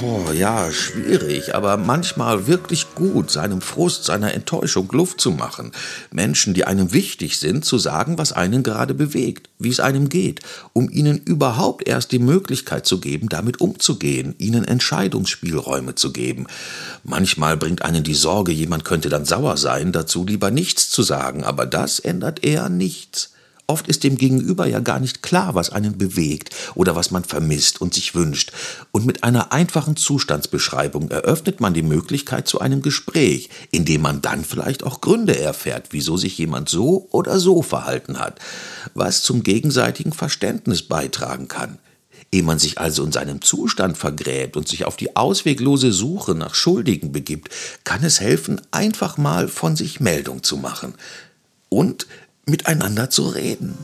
Boah, ja, schwierig, aber manchmal wirklich gut, seinem Frust, seiner Enttäuschung Luft zu machen. Menschen, die einem wichtig sind, zu sagen, was einen gerade bewegt, wie es einem geht, um ihnen überhaupt erst die Möglichkeit zu geben, damit umzugehen, ihnen Entscheidungsspielräume zu geben. Manchmal bringt einen die Sorge, jemand könnte dann sauer sein, dazu lieber nichts zu sagen, aber das ändert eher nichts. Oft ist dem Gegenüber ja gar nicht klar, was einen bewegt oder was man vermisst und sich wünscht. Und mit einer einfachen Zustandsbeschreibung eröffnet man die Möglichkeit zu einem Gespräch, in dem man dann vielleicht auch Gründe erfährt, wieso sich jemand so oder so verhalten hat, was zum gegenseitigen Verständnis beitragen kann. Ehe man sich also in seinem Zustand vergräbt und sich auf die ausweglose Suche nach Schuldigen begibt, kann es helfen, einfach mal von sich Meldung zu machen. Und miteinander zu reden.